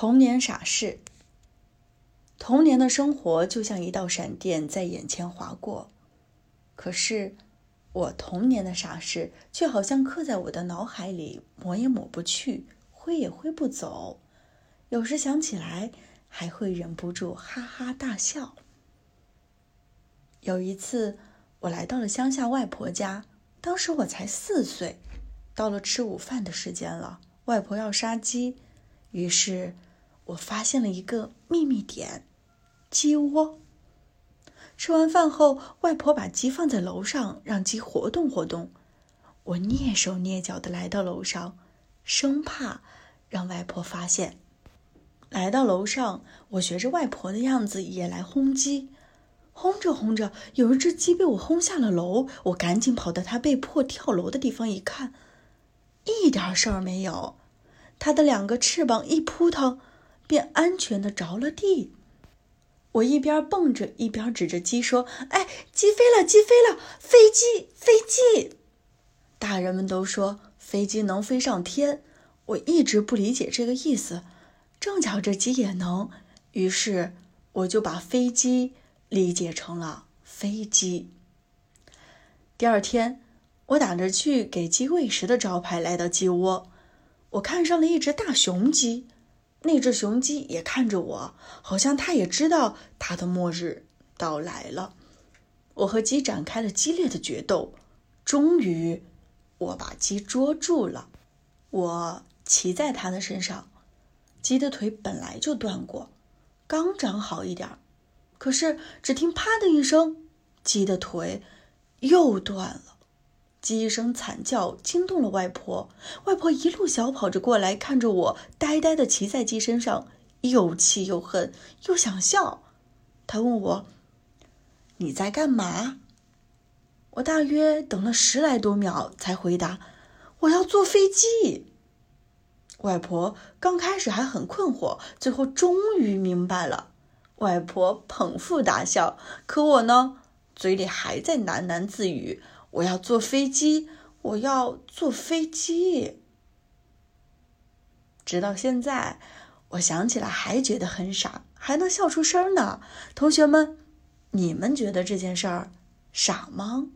童年傻事。童年的生活就像一道闪电在眼前划过，可是我童年的傻事却好像刻在我的脑海里，抹也抹不去，挥也挥不走。有时想起来，还会忍不住哈哈大笑。有一次，我来到了乡下外婆家，当时我才四岁。到了吃午饭的时间了，外婆要杀鸡。于是，我发现了一个秘密点——鸡窝。吃完饭后，外婆把鸡放在楼上，让鸡活动活动。我蹑手蹑脚的来到楼上，生怕让外婆发现。来到楼上，我学着外婆的样子也来轰鸡。轰着轰着，有一只鸡被我轰下了楼。我赶紧跑到它被迫跳楼的地方一看，一点事儿没有。它的两个翅膀一扑腾，便安全的着了地。我一边蹦着，一边指着鸡说：“哎，鸡飞了，鸡飞了，飞机，飞机！”大人们都说飞机能飞上天，我一直不理解这个意思。正巧这鸡也能，于是我就把飞机理解成了飞机。第二天，我打着去给鸡喂食的招牌来到鸡窝。我看上了一只大雄鸡，那只雄鸡也看着我，好像它也知道它的末日到来了。我和鸡展开了激烈的决斗，终于，我把鸡捉住了。我骑在它的身上，鸡的腿本来就断过，刚长好一点，可是只听“啪”的一声，鸡的腿又断了。鸡一声惨叫，惊动了外婆。外婆一路小跑着过来，看着我呆呆的骑在鸡身上，又气又恨，又想笑。她问我：“你在干嘛？”我大约等了十来多秒，才回答：“我要坐飞机。”外婆刚开始还很困惑，最后终于明白了。外婆捧腹大笑，可我呢，嘴里还在喃喃自语。我要坐飞机，我要坐飞机。直到现在，我想起来还觉得很傻，还能笑出声呢。同学们，你们觉得这件事儿傻吗？